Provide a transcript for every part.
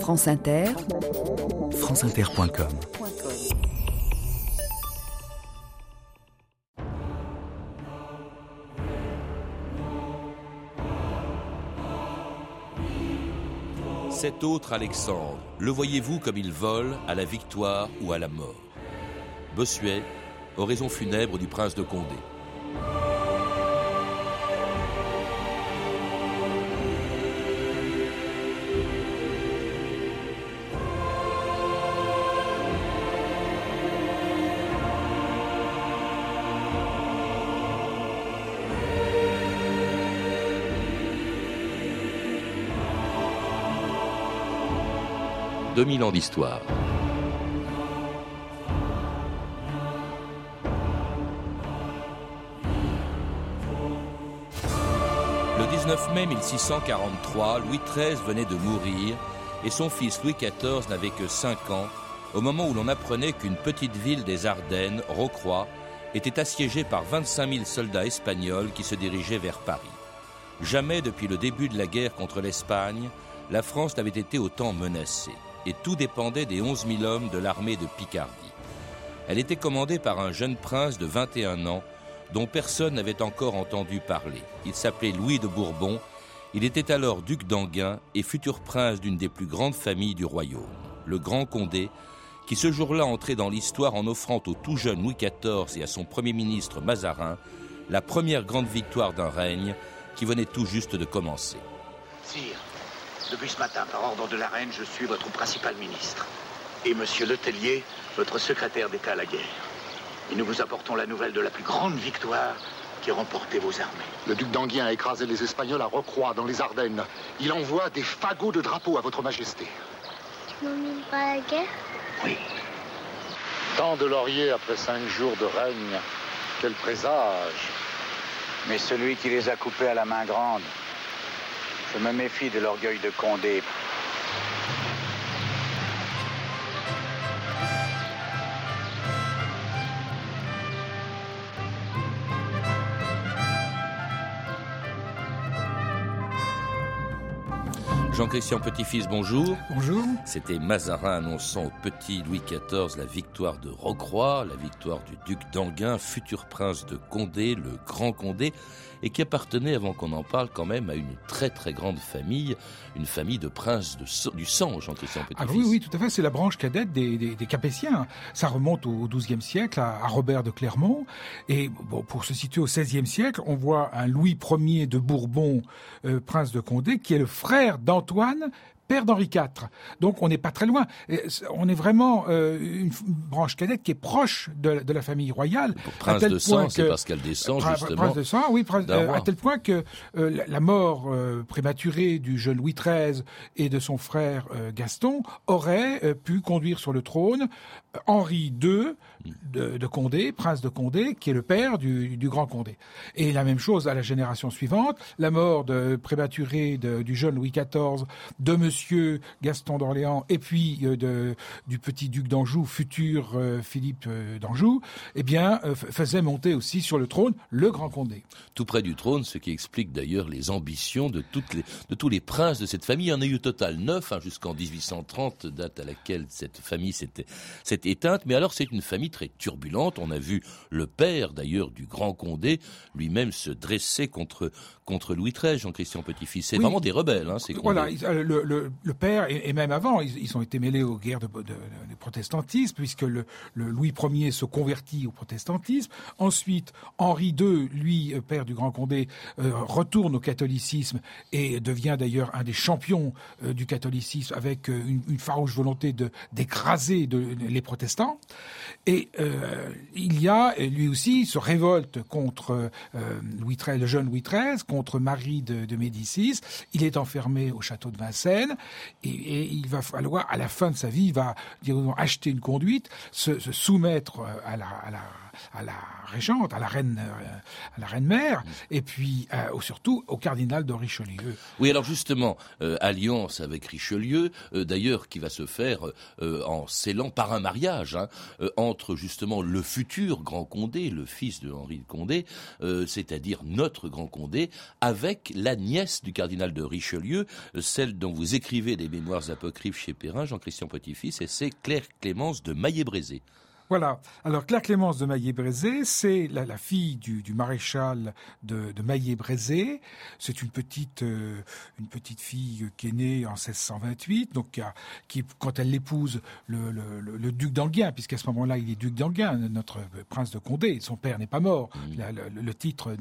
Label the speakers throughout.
Speaker 1: France Inter,
Speaker 2: franceinter.com
Speaker 3: Cet autre Alexandre, le voyez-vous comme il vole à la victoire ou à la mort? Bossuet, oraison funèbre du prince de Condé. 2000 ans d'histoire. Le 19 mai 1643, Louis XIII venait de mourir et son fils Louis XIV n'avait que 5 ans au moment où l'on apprenait qu'une petite ville des Ardennes, Rocroi, était assiégée par 25 000 soldats espagnols qui se dirigeaient vers Paris. Jamais depuis le début de la guerre contre l'Espagne, la France n'avait été autant menacée et tout dépendait des 11 000 hommes de l'armée de Picardie. Elle était commandée par un jeune prince de 21 ans dont personne n'avait encore entendu parler. Il s'appelait Louis de Bourbon, il était alors duc d'Anguin et futur prince d'une des plus grandes familles du royaume, le Grand Condé, qui ce jour-là entrait dans l'histoire en offrant au tout jeune Louis XIV et à son premier ministre Mazarin la première grande victoire d'un règne qui venait tout juste de commencer.
Speaker 4: Depuis ce matin, par ordre de la reine, je suis votre principal ministre. Et monsieur Letellier, votre secrétaire d'État à la guerre. Et nous vous apportons la nouvelle de la plus grande victoire qui a remporté vos armées.
Speaker 5: Le duc d'Anguien a écrasé les Espagnols à Rocroi, dans les Ardennes. Il envoie des fagots de drapeaux à votre majesté.
Speaker 6: Tu m'emmènes pas à la guerre?
Speaker 4: Oui.
Speaker 5: Tant de lauriers après cinq jours de règne. Quel présage.
Speaker 4: Mais celui qui les a coupés à la main grande, je me méfie de l'orgueil de Condé.
Speaker 3: Jean-Christian Petit-Fils, bonjour.
Speaker 7: Bonjour.
Speaker 3: C'était Mazarin annonçant au petit Louis XIV la victoire de Rocroi, la victoire du duc d'Anguin, futur prince de Condé, le Grand Condé, et qui appartenait, avant qu'on en parle, quand même à une très très grande famille, une famille de princes du sang, Jean-Christian Petit-Fils.
Speaker 7: Ah oui, oui, tout à fait. C'est la branche cadette des, Capétiens. Ça remonte au XIIe siècle, à, à, Robert de Clermont. Et bon, pour se situer au XVIe siècle, on voit un Louis Ier de Bourbon, euh, prince de Condé, qui est le frère d'Antoine, père d'Henri IV. Donc on n'est pas très loin. On est vraiment euh, une branche cadette qui est proche de, de la famille royale.
Speaker 3: Prince de sang, c'est parce qu'elle descend justement.
Speaker 7: Prince de sang, oui, prince, euh, à tel point que euh, la mort prématurée du jeune Louis XIII et de son frère Gaston aurait pu conduire sur le trône Henri II de, Condé, prince de Condé, qui est le père du, grand Condé. Et la même chose à la génération suivante, la mort de, prématurée du jeune Louis XIV, de Monsieur Gaston d'Orléans, et puis euh, du petit duc d'Anjou, futur euh, Philippe euh, d'Anjou, eh bien, faisait monter aussi sur le trône le grand Condé.
Speaker 3: Tout près du trône, ce qui explique d'ailleurs les ambitions de, tous les princes de cette famille. Il y en a eu total neuf hein, jusqu'en 1830, date à laquelle cette famille s'était éteinte. Mais alors, c'est une famille très turbulente. On a vu le père, d'ailleurs, du grand Condé, lui-même se dresser contre, contre Louis XIII, Jean-Christian Petit-Fils. C'est oui. vraiment des rebelles, hein, ces.
Speaker 7: Voilà, le, le, le père, et, et, même avant, ils, ils, ont été mêlés aux guerres de, de, de, de protestantisme, puisque le, le, Louis Ier se convertit au protestantisme. Ensuite, Henri II, lui, père du grand Condé, euh, retourne au catholicisme et devient d'ailleurs un des champions euh, du catholicisme avec euh, une, une farouche volonté d'écraser les protestants. Et euh, il y a, lui aussi, se révolte contre euh, Louis XIII, le jeune Louis XIII, contre Marie de, Médicis. Il est enfermé au château de Vincennes et, il va falloir, à la fin de sa vie, il va disons, acheter une conduite, se, soumettre la, à la à la régente, à la reine, reine mère, et puis surtout au cardinal de Richelieu.
Speaker 3: Oui, alors justement, alliance avec Richelieu, d'ailleurs, qui va se faire en scellant par un mariage hein, entre justement le futur grand Condé, le fils de Henri de Condé, c'est-à-dire notre grand Condé, avec la nièce du cardinal de Richelieu, celle dont vous écrivez des mémoires apocryphes chez Perrin, Jean-Christian Petit-Fils, et c'est Claire Clémence de Maillé-Brézé.
Speaker 7: Voilà. Alors Claire Clémence de Maillé-Brézé, c'est la, fille du, maréchal de, de Maillé-Brézé. C'est une petite euh, une petite fille qui est née en 1628, donc qui, quand elle l'épouse le, le, duc d'Anguien, puisqu'à ce moment-là il est duc d'Anguien, notre prince de Condé. Son père n'est pas mort. Mmh. le, titre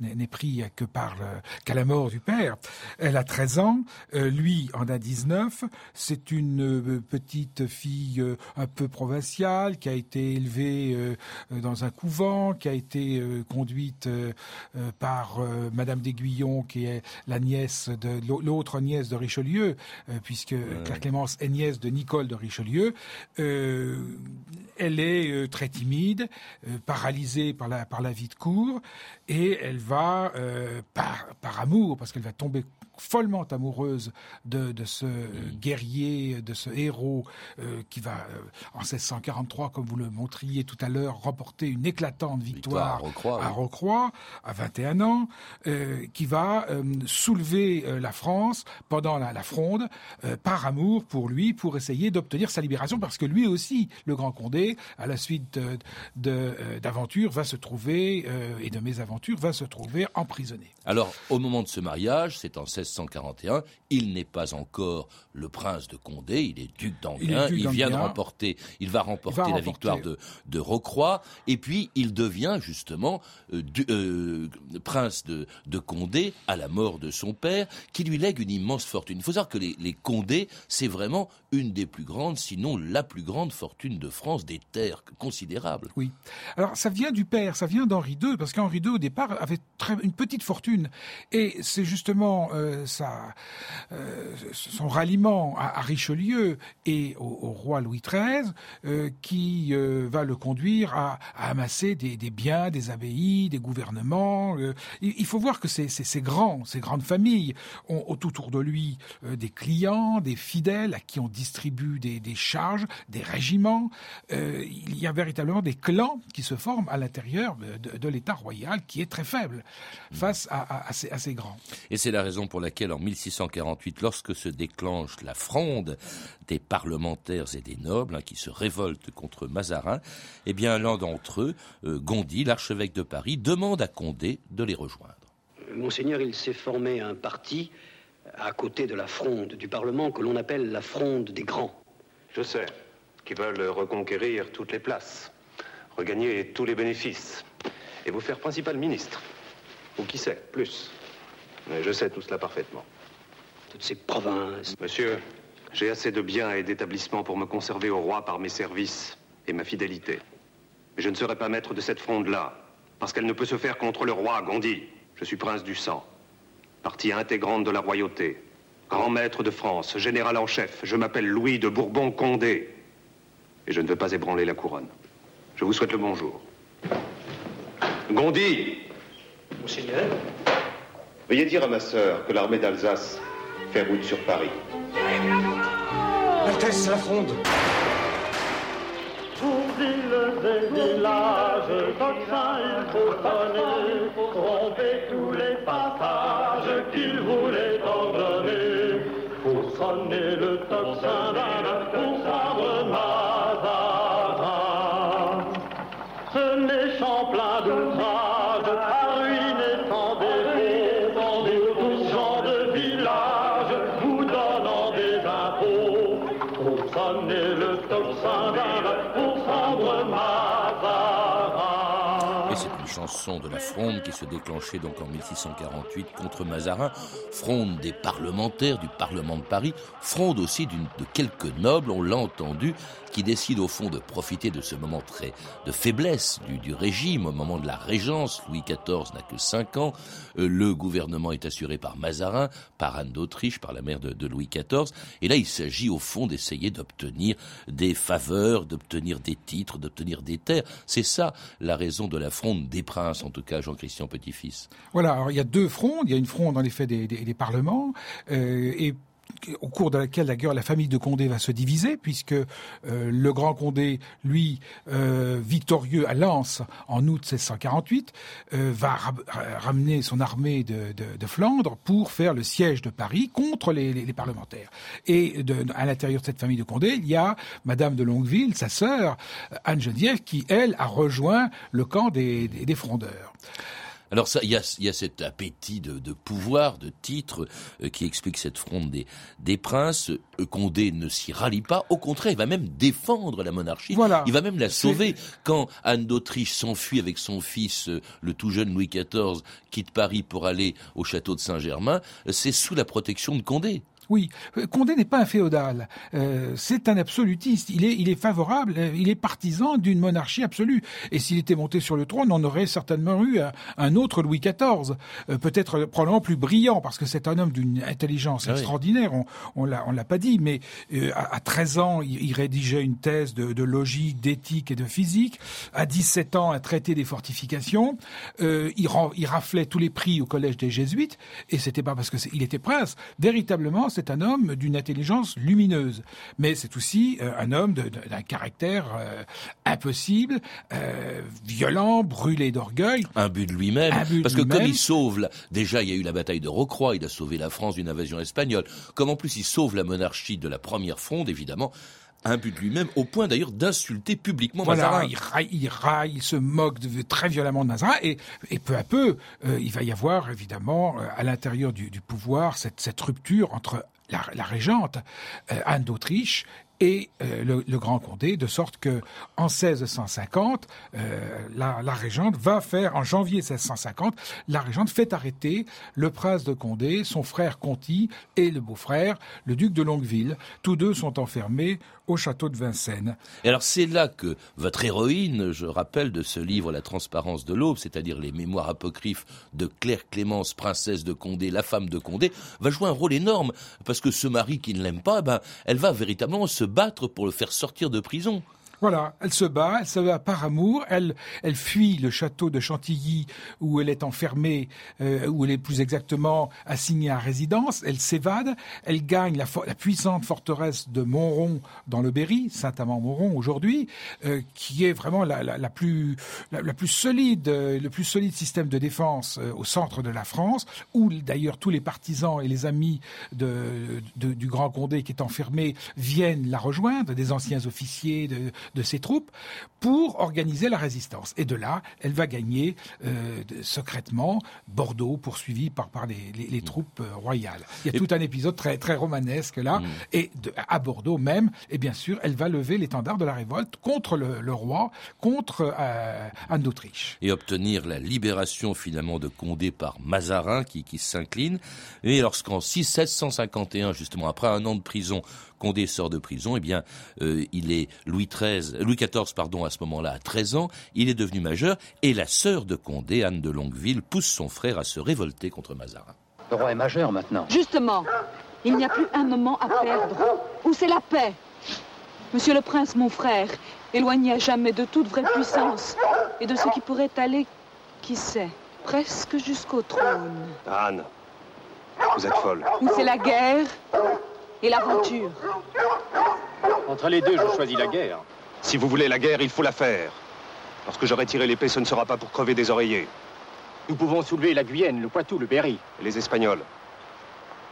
Speaker 7: n'est pris que par qu'à la mort du père. Elle a 13 ans, euh, lui en a 19. C'est une euh, petite fille un peu provinciale qui a été élevée euh, euh, dans un couvent, qui a été euh, conduite par Madame d'Aiguillon, qui est la nièce de l'autre nièce de Richelieu, puisque Claire Clémence est nièce de Nicole de Richelieu. elle est très timide, paralysée par la par la vie de cour, et elle va par par amour, parce qu'elle va tomber follement amoureuse de, de ce guerrier, de ce héros euh, qui va, euh, en 1643, comme vous le montriez tout à l'heure, remporter une éclatante victoire, à, Rocroi, à 21 ans, euh, qui va soulever la France pendant la, la fronde par amour pour lui, pour essayer d'obtenir sa libération, parce que lui aussi, le Grand Condé, à la suite d'aventures, va se trouver, et de mésaventures, va se trouver emprisonné.
Speaker 3: Alors, au moment de ce mariage, c'est en 16 1641. Il n'est pas encore le prince de Condé, il est duc d'Anguin. Il, vient de remporter, il va remporter la victoire de, de Rocroi, et puis il devient justement euh, euh, prince de, de, Condé à la mort de son père, qui lui lègue une immense fortune. Il faut savoir que les, les Condés, c'est vraiment une des plus grandes, sinon la plus grande fortune de France, des terres considérables.
Speaker 7: Oui. Alors ça vient du père, ça vient d'Henri II, parce qu'Henri II au départ avait très, une petite fortune, et c'est justement euh, sa, euh, son ralliement à, Richelieu et au, roi Louis XIII euh, qui euh, va le conduire à, amasser des, biens, des abbayes, des gouvernements. Il, faut voir que ces, ces, grands, ces grandes familles ont, autour de lui des clients, des fidèles à qui on distribue des, charges, des régiments. il y a véritablement des clans qui se forment à l'intérieur de, l'État royal qui est très faible face à, à, ces, à ces grands.
Speaker 3: Et c'est la raison pour laquelle en 1648, lorsque se déclenche la fronde des parlementaires et des nobles hein, qui se révoltent contre Mazarin, eh bien l'un d'entre eux, euh, Gondy, l'archevêque de Paris, demande à Condé de les rejoindre.
Speaker 1: Monseigneur, il s'est formé un parti à côté de la fronde du Parlement que l'on appelle la fronde des grands.
Speaker 8: Je sais, qui veulent reconquérir toutes les places, regagner tous les bénéfices et vous faire principal ministre. Ou qui sait, plus. Mais je sais tout cela parfaitement.
Speaker 1: Toutes ces provinces.
Speaker 8: Monsieur, j'ai assez de biens et d'établissements pour me conserver au roi par mes services et ma fidélité. Mais je ne serai pas maître de cette fronde-là, parce qu'elle ne peut se faire contre le roi, Gondi. Je suis prince du sang, partie intégrante de la royauté, grand maître de France, général en chef. Je m'appelle Louis de Bourbon-Condé. Et je ne veux pas ébranler la couronne. Je vous souhaite le bonjour. Gondi
Speaker 1: Monseigneur
Speaker 8: Veuillez dire à ma sœur que l'armée d'Alsace fait route sur Paris.
Speaker 1: Altesse la fronde
Speaker 9: Pour villes et villages, tocsin il faut sonner, tromper tous les passages qu'il voulait en donner. Pour sonner le tocsin d'un
Speaker 3: chanson de la fronde qui se déclenchait donc en 1648 contre Mazarin, fronde des parlementaires du Parlement de Paris, fronde aussi de quelques nobles, on l'a entendu, qui décident au fond de profiter de ce moment très de faiblesse du, régime, au moment de la régence. Louis XIV n'a que 5 ans. Euh, le gouvernement est assuré par Mazarin, par Anne d'Autriche, par la mère de, de, Louis XIV. Et là, il s'agit au fond d'essayer d'obtenir des faveurs, d'obtenir des titres, d'obtenir des terres. C'est ça la raison de la fronde des princes, en tout cas, Jean-Christian Petit-Fils.
Speaker 7: Voilà, alors il y a deux frondes. Il y a une fronde, en effet, des, des, des parlements. Euh, et au cours de laquelle d'ailleurs la famille de Condé va se diviser, puisque euh, le grand Condé, lui, euh, victorieux à Lens en août 1648, euh, va ra ramener son armée de, de, de, Flandre pour faire le siège de Paris contre les, les, les parlementaires. Et de, à l'intérieur de cette famille de Condé, il y a Madame de Longueville, sa sœur, Anne Geneviève, qui, elle, a rejoint le camp des, des, des frondeurs.
Speaker 3: Alors ça, il y a, y a, cet appétit de, de, pouvoir, de titre, euh, qui explique cette fronde des, des princes. Euh, Condé ne s'y rallie pas. Au contraire, il va même défendre la monarchie.
Speaker 7: Voilà.
Speaker 3: Il va même la sauver. Quand Anne d'Autriche s'enfuit avec son fils, euh, le tout jeune Louis XIV, quitte Paris pour aller au château de Saint-Germain, c'est sous la protection de Condé.
Speaker 7: Oui, Condé n'est pas un féodal, euh, c'est un absolutiste. Il est, il est favorable, il est partisan d'une monarchie absolue. Et s'il était monté sur le trône, on aurait certainement eu un, un autre Louis XIV, euh, peut-être probablement plus brillant, parce que c'est un homme d'une intelligence ah extraordinaire. On, on l'a, on l'a pas dit, mais euh, à, à 13 ans, il, il, rédigeait une thèse de, de logique, d'éthique et de physique. À 17 ans, un traité des fortifications. Euh, il, il raflait tous les prix au collège des jésuites, et c'était pas parce que il était prince. Véritablement, c'est un homme d'une intelligence lumineuse, mais c'est aussi euh, un homme d'un caractère euh, impossible, euh, violent, brûlé d'orgueil.
Speaker 3: Un but de lui-même, parce que comme il sauve, la... déjà il y a eu la bataille de Rocroi, il a sauvé la France d'une invasion espagnole, comme en plus il sauve la monarchie de la première fronde, évidemment, un but de lui-même, au point d'ailleurs d'insulter publiquement
Speaker 7: voilà,
Speaker 3: Mazarin.
Speaker 7: Il raille, il raille, il se moque de, très violemment de Mazarin, et, et peu à peu, euh, il va y avoir évidemment euh, à l'intérieur du, du, pouvoir cette, cette, rupture entre la, la régente euh, Anne d'Autriche et euh, le, le, Grand Condé, de sorte que en 1650, euh, la, la, régente va faire, en janvier 1650, la régente fait arrêter le prince de Condé, son frère Conti et le beau-frère, le duc de Longueville. Tous deux sont enfermés au château de Vincennes.
Speaker 3: Alors c'est là que votre héroïne, je rappelle de ce livre La transparence de l'aube, c'est-à-dire les mémoires apocryphes de Claire Clémence, princesse de Condé, la femme de Condé, va jouer un rôle énorme parce que ce mari qui ne l'aime pas, eh ben, elle va véritablement se battre pour le faire sortir de prison.
Speaker 7: Voilà, elle se bat, elle se bat par amour, elle, elle fuit le château de Chantilly où elle est enfermée, euh, où elle est plus exactement assignée à résidence, elle s'évade, elle gagne la, la, puissante forteresse de Montrond dans le Berry, Saint-Amand-Montrond aujourd'hui, euh, qui est vraiment la, la plus, la, plus solide, euh, le plus solide système de défense euh, au centre de la France, où d'ailleurs tous les partisans et les amis de, de, du Grand Condé qui est enfermé viennent la rejoindre, des anciens officiers de de ses troupes pour organiser la résistance. Et de là, elle va gagner euh, secrètement Bordeaux, poursuivi par, par les, les, les troupes euh, royales. Il y a et tout un épisode très, très romanesque là. Mmh. Et de, à Bordeaux même, et bien sûr, elle va lever l'étendard de la révolte contre le, le roi, contre euh, Anne d'Autriche.
Speaker 3: Et obtenir la libération finalement de Condé par Mazarin qui, qui s'incline. Et lorsqu'en 1651, justement, après un an de prison, Condé sort de prison, eh bien, euh, il est Louis XIII, Louis XIV, pardon, à ce moment-là, à 13 ans, il est devenu majeur, et la sœur de Condé, Anne de Longueville, pousse son frère à se révolter contre Mazarin.
Speaker 10: Le roi est majeur maintenant.
Speaker 11: Justement, il n'y a plus un moment à perdre. Où c'est la paix? Monsieur le prince, mon frère, éloigné à jamais de toute vraie puissance et de ce qui pourrait aller, qui sait, presque jusqu'au trône.
Speaker 8: Anne, vous êtes folle.
Speaker 11: Où c'est la guerre et l'aventure?
Speaker 10: Entre les deux, je choisis la guerre.
Speaker 8: Si vous voulez la guerre, il faut la faire. Lorsque j'aurai tiré l'épée, ce ne sera pas pour crever des oreillers.
Speaker 10: Nous pouvons soulever la Guyenne, le Poitou, le Berry.
Speaker 8: Et les Espagnols.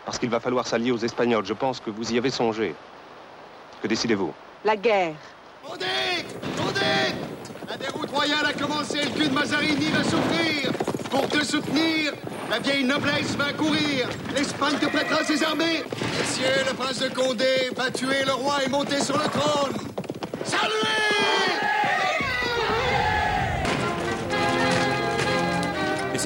Speaker 8: Parce qu'il va falloir s'allier aux Espagnols. Je pense que vous y avez songé. Que décidez-vous?
Speaker 11: La guerre.
Speaker 12: Condé Condé La déroute royale a commencé, le cul de Mazarini va souffrir. Pour te soutenir, la vieille noblesse va courir. L'Espagne te prêtera ses armées. Messieurs, le prince de Condé va tuer le roi et monter sur le trône. Salut!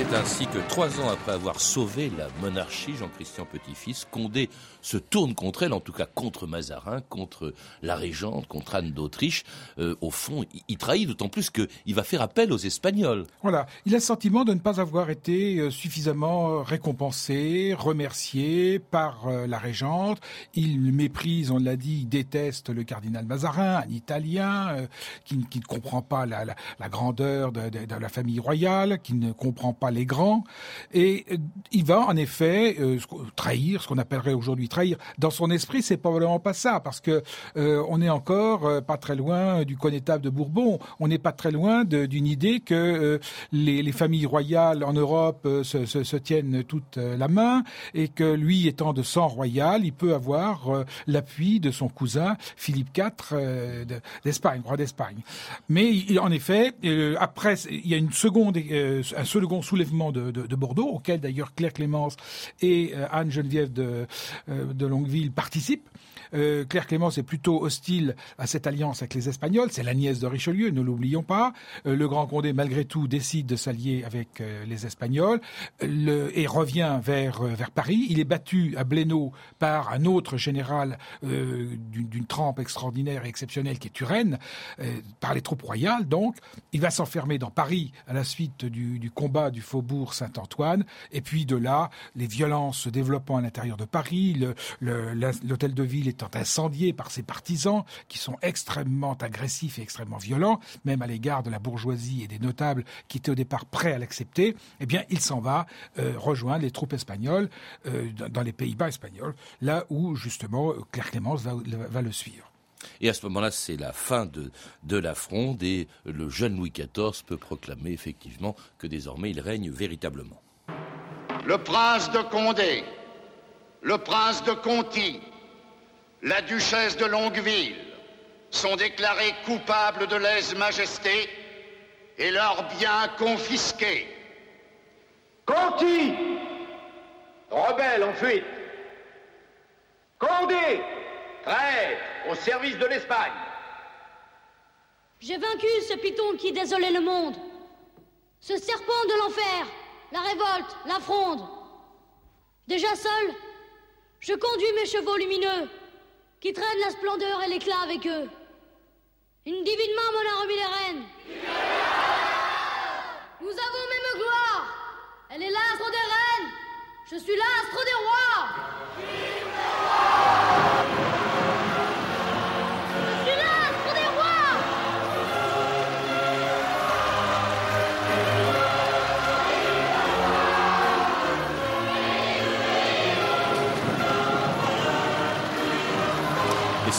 Speaker 3: C'est ainsi que trois ans après avoir sauvé la monarchie, Jean-Christian Petit-Fils, Condé se tourne contre elle, en tout cas contre Mazarin, contre la régente, contre Anne d'Autriche. Euh, au fond, il trahit d'autant plus qu'il va faire appel aux Espagnols.
Speaker 7: Voilà, il a le sentiment de ne pas avoir été euh, suffisamment récompensé, remercié par euh, la régente. Il méprise, on l'a dit, il déteste le cardinal Mazarin, un Italien qui, ne comprend pas la, grandeur de, de, la famille royale, qui ne comprend pas les grands, et il va en effet trahir ce qu'on appellerait aujourd'hui trahir. Dans son esprit, c'est probablement pas ça, parce que euh, on est encore euh, pas très loin du connétable de Bourbon. On n'est pas très loin d'une idée que euh, les, les, familles royales en Europe se, tiennent toute la main et que lui, étant de sang royal, il peut avoir l'appui de son cousin Philippe IV d'Espagne, roi d'Espagne. Mais en effet, après, il y a une seconde, un second soulèvement de, de, de Bordeaux, auquel d'ailleurs Claire Clémence et Anne Geneviève de, de Longueville participe. Euh, Claire Clémence est plutôt hostile à cette alliance avec les Espagnols. C'est la nièce de Richelieu, ne l'oublions pas. Euh, le Grand Condé, malgré tout, décide de s'allier avec euh, les Espagnols et revient vers, vers Paris. Il est battu à Blénaud par un autre général d'une trempe extraordinaire et exceptionnelle qui est Turenne, par les troupes royales. Donc, il va s'enfermer dans Paris à la suite du, du combat du faubourg Saint-Antoine. Et puis de là, les violences se développant à l'intérieur de Paris, l'hôtel de ville est incendié par ses partisans qui sont extrêmement agressifs et extrêmement violents, même à l'égard de la bourgeoisie et des notables qui étaient au départ prêts à l'accepter, eh bien, il s'en va euh, rejoindre les troupes espagnoles euh, dans les Pays-Bas espagnols, là où justement Claire Clémence va, le suivre.
Speaker 3: Et à ce moment-là, c'est la fin de, la fronde et le jeune Louis XIV peut proclamer effectivement que désormais il règne véritablement.
Speaker 13: Le prince de Condé, le prince de Conti, la duchesse de Longueville sont déclarés coupables de lèse-majesté et leurs biens confisqués.
Speaker 14: Conti, rebelle en fuite. Condé, traître au service de l'Espagne.
Speaker 15: J'ai vaincu ce python qui désolait le monde, ce serpent de l'enfer, la révolte, la fronde. Déjà seul, je conduis mes chevaux lumineux qui traînent la splendeur et l'éclat avec eux. Une divine main m'en a remis les rênes. Nous avons même gloire. Elle est l'astre des reines. Je suis l'astre des rois.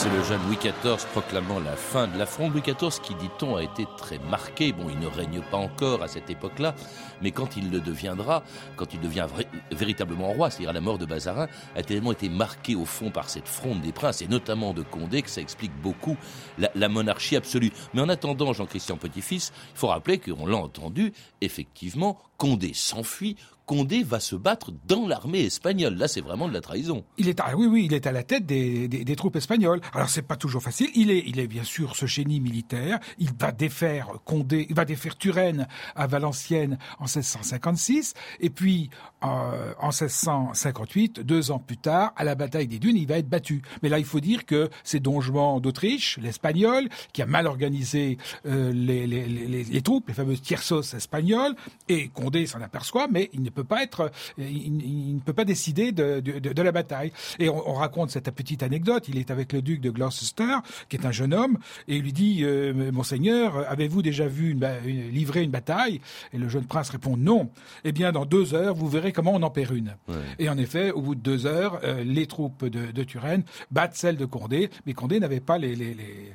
Speaker 3: C'est le jeune Louis XIV proclamant la fin de la fronde. Louis XIV qui, dit-on, a été très marqué. Bon, il ne règne pas encore à cette époque-là, mais quand il le deviendra, quand il devient véritablement roi, c'est-à-dire à la mort de Bazarin, a tellement été marqué au fond par cette fronde des princes, et notamment de Condé, que ça explique beaucoup la, la monarchie absolue. Mais en attendant, Jean-Christian Petit-Fils, il faut rappeler qu'on l'a entendu, effectivement, Condé s'enfuit, Condé va se battre dans l'armée espagnole. Là, c'est vraiment de la trahison.
Speaker 7: Il est à, oui, oui, il est à la tête des, des, troupes espagnoles. Alors, c'est pas toujours facile. Il est, il est bien sûr ce génie militaire. Il va défaire Condé, il va défaire Turenne à Valenciennes en 1656. Et puis, euh, en 1658, deux ans plus tard, à la bataille des Dunes, il va être battu. Mais là, il faut dire que c'est Don Juan d'Autriche, l'espagnol, qui a mal organisé euh, les, les, les, troupes, les fameuses tiersos espagnoles, et Condé s'en aperçoit, mais il ne peut pas être, il, ne peut pas décider de, de, de, la bataille. Et on, on, raconte cette petite anecdote. Il est avec le duc de Gloucester, qui est un jeune homme, et il lui dit euh, Monseigneur, avez-vous déjà vu une, une, livrer une bataille? Et le jeune prince répond non. Eh bien, dans deux heures, vous verrez comment on en perd une. Et en effet, au bout de deux heures, euh, les troupes de, de, Turenne battent celles de Condé, mais Condé n'avait pas les, les, les,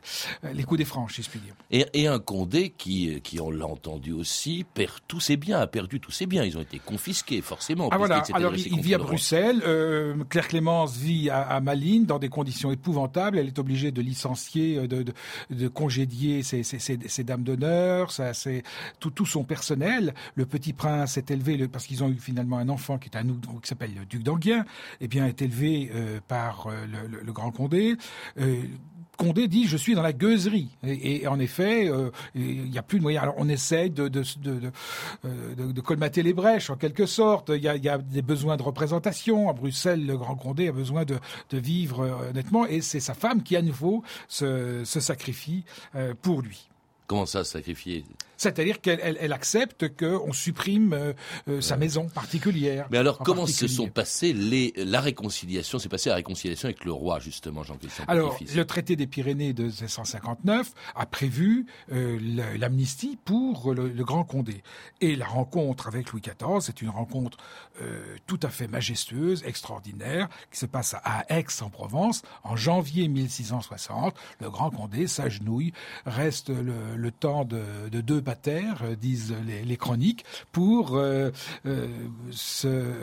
Speaker 7: les, coups des franches, si je puis dire.
Speaker 3: Et, et un Condé qui, qui on l'a entendu aussi, perd tous ses biens, a perdu tous ses biens. Ils ont été confisqués forcément.
Speaker 7: Ah voilà, alors il, vit à Bruxelles, euh, Claire Clémence vit à, Malines dans des conditions épouvantables, elle est obligée de licencier, euh, de, de, de congédier ses, ses, ses, dames d'honneur, tout, tout son personnel. Le petit prince est élevé, parce qu'ils ont eu finalement un enfant qui est un qui s'appelle le duc d'Anguien, et eh bien est élevé euh, par le, le, Grand Condé. Condé dit je suis dans la gueuserie et, en effet il n'y a plus de moyens. Alors on essaye de de, de, colmater les brèches en quelque sorte. Il y, a, des besoins de représentation à Bruxelles. Le Grand Condé a besoin de, vivre honnêtement et c'est sa femme qui à nouveau se, se sacrifie pour lui.
Speaker 3: Comment ça, sacrifier?
Speaker 7: C'est-à-dire qu'elle accepte qu'on supprime euh, euh, sa maison particulière.
Speaker 3: Mais alors, comment se sont passées les, la réconciliation C'est passé la réconciliation avec le roi, justement, Jean-Christian
Speaker 7: Alors, le traité des Pyrénées de 1659 a prévu euh, l'amnistie pour le, Grand Condé. Et la rencontre avec Louis XIV, c'est une rencontre tout à fait majestueuse, extraordinaire, qui se passe à Aix-en-Provence en janvier 1660. Le Grand Condé s'agenouille, reste le, temps de, de deux terre, euh, disent les, chroniques, pour euh, euh, se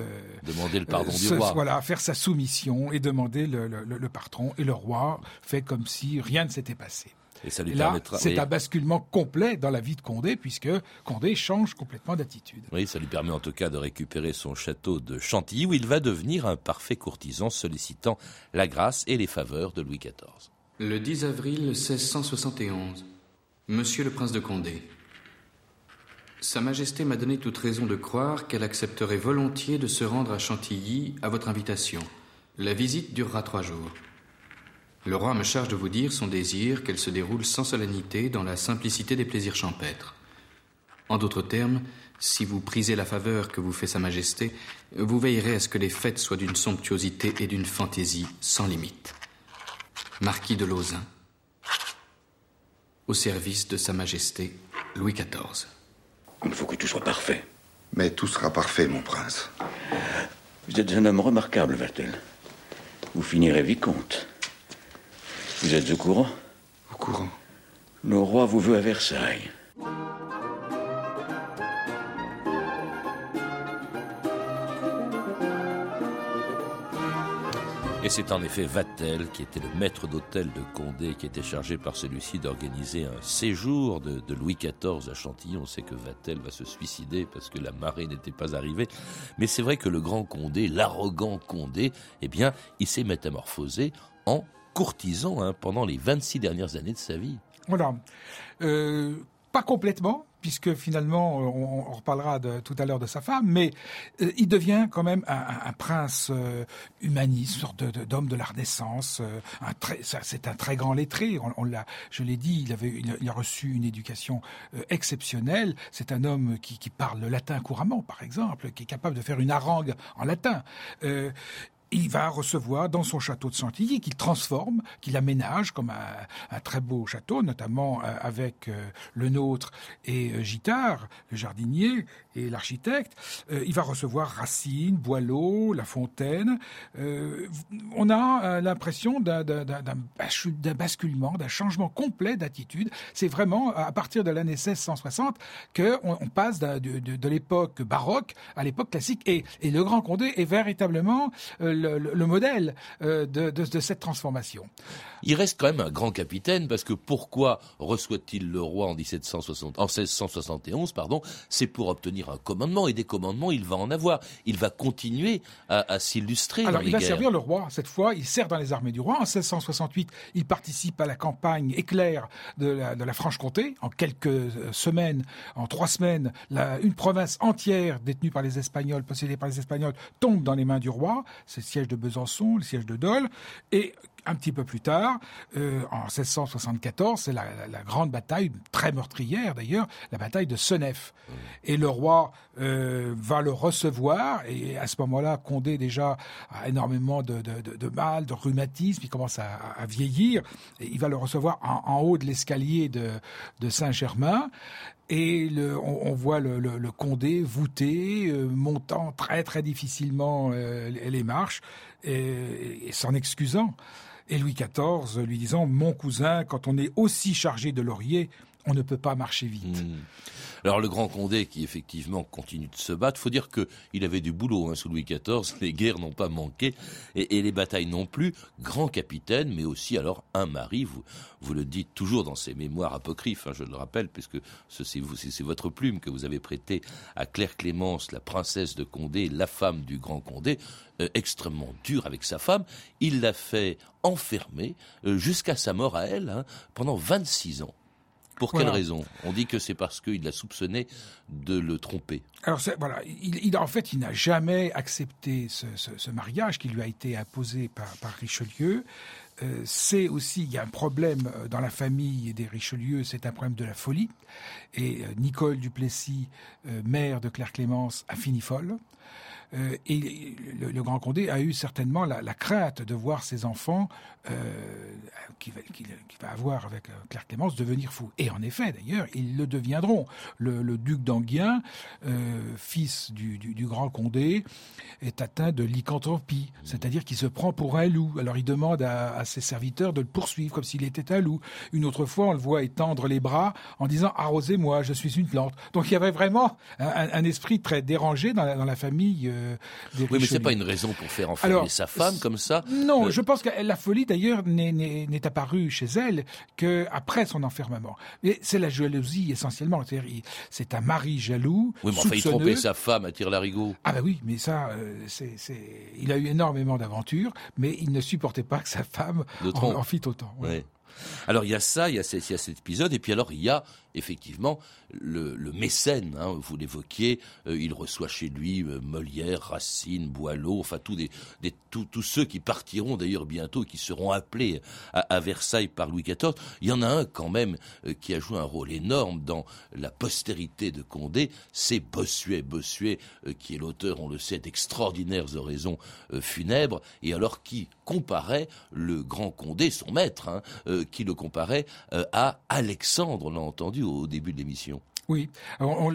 Speaker 3: demander le pardon du roi.
Speaker 7: Voilà, faire sa soumission et demander le, le, patron. Et le roi fait comme si rien ne s'était passé. Et ça lui là, c'est un basculement complet dans la vie de Condé, puisque Condé change complètement d'attitude.
Speaker 3: Oui, ça lui permet en tout cas de récupérer son château de Chantilly, où il va devenir un parfait courtisan, sollicitant la grâce et les faveurs de Louis XIV.
Speaker 16: Le 10 avril 1671, Monsieur le Prince de Condé, sa Majesté m'a donné toute raison de croire qu'elle accepterait volontiers de se rendre à Chantilly à votre invitation. La visite durera trois jours. Le roi me charge de vous dire son désir qu'elle se déroule sans solennité dans la simplicité des plaisirs champêtres. En d'autres termes, si vous prisez la faveur que vous fait Sa Majesté, vous veillerez à ce que les fêtes soient d'une somptuosité et d'une fantaisie sans limite. Marquis de Lauzun, au service de Sa Majesté Louis XIV.
Speaker 17: Il faut que tout soit parfait.
Speaker 18: Mais tout sera parfait, mon prince.
Speaker 17: Vous êtes un homme remarquable, Vatel. Vous finirez vicomte. Vous êtes au courant?
Speaker 18: Au courant.
Speaker 17: Le roi vous veut à Versailles.
Speaker 3: Et c'est en effet Vatel, qui était le maître d'hôtel de Condé, qui était chargé par celui-ci d'organiser un séjour de, Louis XIV à Chantilly. On sait que Vatel va se suicider parce que la marée n'était pas arrivée. Mais c'est vrai que le grand Condé, l'arrogant Condé, eh bien, il s'est métamorphosé en courtisan hein, pendant les 26 dernières années de sa vie.
Speaker 7: Voilà. Euh, pas complètement, puisque finalement, euh, on, reparlera tout à l'heure de sa femme, mais euh, il devient quand même un, prince euh, humaniste, sorte d'homme de, la Renaissance. c'est un très grand lettré. On, l'a, je l'ai dit, il a reçu une éducation exceptionnelle. C'est un homme qui, parle le latin couramment, par exemple, qui est capable de faire une harangue en latin il va recevoir dans son château de Chantilly, qu'il transforme, qu'il aménage comme un, très beau château, notamment euh, avec euh, le nôtre et euh, Gittard, le jardinier et l'architecte. il va recevoir Racine, Boileau, La Fontaine. on a l'impression d'un basculement, d'un changement complet d'attitude. C'est vraiment à partir de l'année 1660 qu'on on passe de, l'époque baroque à l'époque classique. Et, et, le Grand Condé est véritablement le, modèle euh, de, cette transformation.
Speaker 3: Il reste quand même un grand capitaine parce que pourquoi reçoit-il le roi en, 1760, en 1671 pardon, C'est pour obtenir un commandement et des commandements, il va en avoir. Il va continuer à, s'illustrer.
Speaker 7: Alors
Speaker 3: il
Speaker 7: va servir le roi cette fois. Il sert dans les armées du roi. En 1668, il participe à la campagne éclair de la, Franche-Comté. En quelques euh, semaines, en trois semaines, une province entière détenue par les Espagnols, possédée par les Espagnols, tombe dans les mains du roi. C'est siège de Besançon, le siège de Dole, et un petit peu plus tard, euh, en 1674, c'est la, grande bataille, très meurtrière d'ailleurs, la bataille de Senef. Mmh. Et le roi euh, va le recevoir, et à ce moment-là, Condé déjà a énormément de, mal, de rhumatisme, il commence à, vieillir, et il va le recevoir en, haut de l'escalier de, Saint-Germain, et on, voit le, Condé voûté, euh, montant très très difficilement les marches, et s'en excusant et Louis XIV lui disant Mon cousin, quand on est aussi chargé de laurier, on ne peut pas marcher vite.
Speaker 3: Hmm. Alors le grand Condé qui effectivement continue de se battre, faut dire qu'il avait du boulot hein, sous Louis XIV, les guerres n'ont pas manqué et, les batailles non plus. Grand capitaine, mais aussi alors un mari, vous, vous le dites toujours dans ses mémoires apocryphes, hein, je le rappelle, puisque c'est votre plume que vous avez prêtée à Claire Clémence, la princesse de Condé, la femme du grand Condé, euh, extrêmement dur avec sa femme. Il l'a fait enfermer euh, jusqu'à sa mort à elle hein, pendant 26 ans. Pour quelle raison? On dit que c'est parce qu'il l'a soupçonné de le tromper.
Speaker 7: Alors voilà, il, en fait, il n'a jamais accepté ce, mariage qui lui a été imposé par, Richelieu. Euh, c'est aussi, il y a un problème euh, dans la famille des Richelieu, c'est un problème de la folie. Et euh, Nicole Duplessis, mère de Claire Clémence, a fini folle. Euh, et le, Grand Condé a eu certainement la, crainte de voir ses enfants, euh, qu'il va, avoir avec euh, Claire Clémence, devenir fous. Et en effet, d'ailleurs, ils le deviendront. Le, duc d'Anguien, fils du, Grand Condé, est atteint de lycanthropie, c'est-à-dire qu'il se prend pour un loup. Alors il demande à, ses serviteurs de le poursuivre comme s'il était un loup. Une autre fois, on le voit étendre les bras en disant arrosez-moi, je suis une plante. Donc il y avait vraiment un, esprit très dérangé dans la famille
Speaker 3: euh, oui, mais c'est pas une raison pour faire enfermer sa femme comme ça.
Speaker 7: Non, euh, je pense que la folie d'ailleurs n'est apparue chez elle qu'après son enfermement. Mais c'est la jalousie essentiellement. C'est un mari jaloux.
Speaker 3: Oui, mais enfin, il trompait sa femme à tire-larigot.
Speaker 7: Ah bah oui, mais ça, euh, c'est, il a eu énormément d'aventures, mais il ne supportait pas que sa femme en, en, fit autant.
Speaker 3: Alors il y a ça, il y a, il y a cet épisode, et puis alors il y a effectivement, le, mécène, hein, vous l'évoquiez, euh, il reçoit chez lui euh, Molière, Racine, Boileau, enfin tous, ceux qui partiront d'ailleurs bientôt, qui seront appelés à, Versailles par Louis XIV. Il y en a un quand même euh, qui a joué un rôle énorme dans la postérité de Condé, c'est Bossuet. Bossuet, qui est l'auteur, on le sait, d'extraordinaires oraisons funèbres, et alors qui comparait le grand Condé, son maître, hein, qui le comparait à Alexandre, on l'a entendu, au début de l'émission.
Speaker 7: Oui,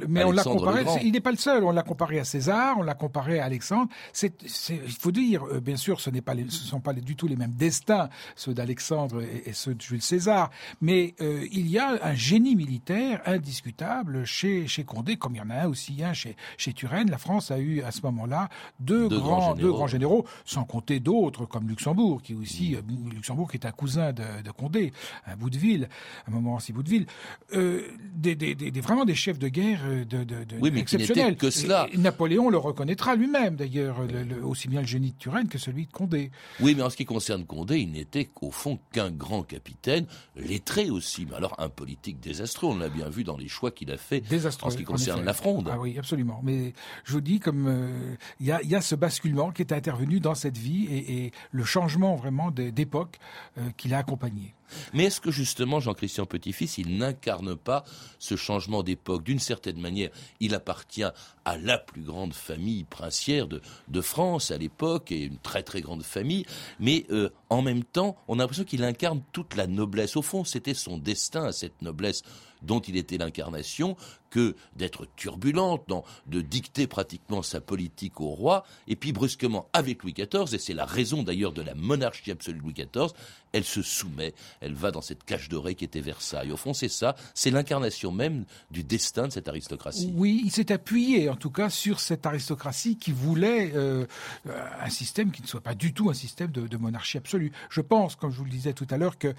Speaker 7: mais on l'a comparé. Il n'est pas le seul. On l'a comparé à César, on l'a comparé à Alexandre. Il faut dire, euh, bien sûr, ce n'est pas, les, ce sont pas du tout les mêmes destins, ceux d'Alexandre et, ceux de Jules César. Mais euh, il y a un génie militaire indiscutable chez chez Condé, comme il y en a un aussi un chez chez Turenne. La France a eu à ce moment-là deux, grands, deux grands généraux, sans compter d'autres comme Luxembourg, qui aussi euh, Luxembourg qui est un cousin de, de Condé, un bout de ville, un moment aussi bout de ville. Euh, des, des, des, vraiment des chefs de guerre euh, de, de, de
Speaker 3: oui, mais exceptionnels. que cela.
Speaker 7: Napoléon le reconnaîtra lui-même, d'ailleurs, aussi bien le génie de Turenne que celui de Condé.
Speaker 3: Oui, mais en ce qui concerne Condé, il n'était qu'au fond qu'un grand capitaine, lettré aussi, mais alors un politique désastreux. On l'a bien vu dans les choix qu'il a fait en ce qui concerne la fronde.
Speaker 7: Ah oui, absolument. Mais je vous dis, comme euh, il y, a, y, a, ce basculement qui est intervenu dans cette vie et, et le changement vraiment d'époque euh, qu'il a accompagné.
Speaker 3: Mais est-ce que justement Jean-Christian Petit-Fils, il n'incarne pas ce changement d'époque D'une certaine manière, il appartient à la plus grande famille princière de, France à l'époque, et une très très grande famille, mais euh, en même temps, on a l'impression qu'il incarne toute la noblesse. Au fond, c'était son destin, cette noblesse dont il était l'incarnation, que d'être turbulente, de dicter pratiquement sa politique au roi, et puis brusquement avec Louis XIV, et c'est la raison d'ailleurs de la monarchie absolue de Louis XIV, elle se soumet, elle va dans cette cage dorée qui était Versailles. Au fond, c'est ça, c'est l'incarnation même du destin de cette aristocratie.
Speaker 7: Oui, il s'est appuyé en tout cas sur cette aristocratie qui voulait euh, un système qui ne soit pas du tout un système de, de monarchie absolue. Je pense, comme je vous le disais tout à l'heure, que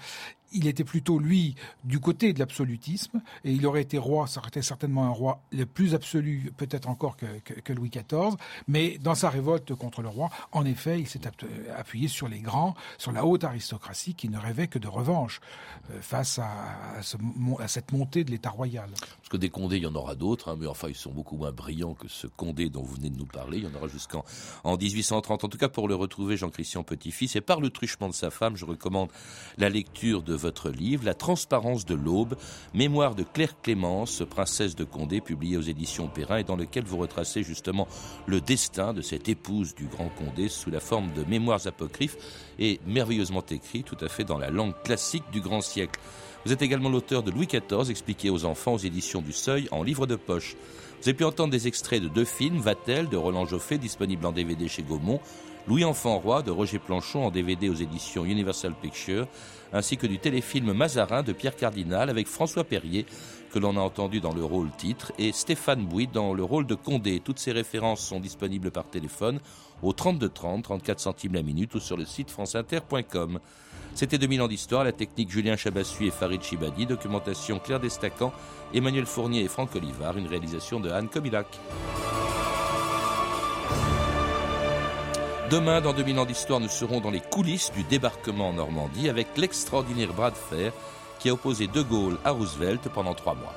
Speaker 7: il était plutôt, lui, du côté de l'absolutisme, et il aurait été roi, ça aurait été certainement un roi le plus absolu, peut-être encore que, Louis XIV, mais dans sa révolte contre le roi, en effet, il s'est appuyé sur les grands, sur la haute aristocratie qui ne rêvait que de revanche euh, face à, cette montée de l'État royal.
Speaker 3: Parce que des Condés, il y en aura d'autres, hein, mais enfin, ils sont beaucoup moins brillants que ce Condé dont vous venez de nous parler. Il y en aura jusqu'en en 1830. En tout cas, pour le retrouver, Jean-Christian Petit-Fils, et par le truchement de sa femme, je recommande la lecture de votre livre, La transparence de l'aube, mémoire de Claire Clémence, princesse de Condé, publié aux éditions Perrin, et dans lequel vous retracez justement le destin de cette épouse du grand Condé sous la forme de mémoires apocryphes et merveilleusement écrit, tout à fait dans la langue classique du grand siècle. Vous êtes également l'auteur de Louis XIV, expliqué aux enfants aux éditions du Seuil en livre de poche. Vous avez pu entendre des extraits de deux films, Vatel de Roland Joffé, disponible en DVD chez Gaumont, Louis Enfant Roi de Roger Planchon en DVD aux éditions Universal Pictures, ainsi que du téléfilm Mazarin de Pierre Cardinal avec François Perrier, que l'on a entendu dans le rôle titre, et Stéphane Bouy dans le rôle de Condé. Toutes ces références sont disponibles par téléphone au 32 30, 34 centimes la minute ou sur le site franceinter.com. C'était 2000 ans d'histoire, la technique Julien Chabassu et Farid Chibadi, documentation Claire Destacan, Emmanuel Fournier et Franck Olivard, une réalisation de Anne Kobilac. Demain, dans 2000 ans d'histoire, nous serons dans les coulisses du débarquement en Normandie avec l'extraordinaire bras de fer qui a opposé De Gaulle à Roosevelt pendant trois mois.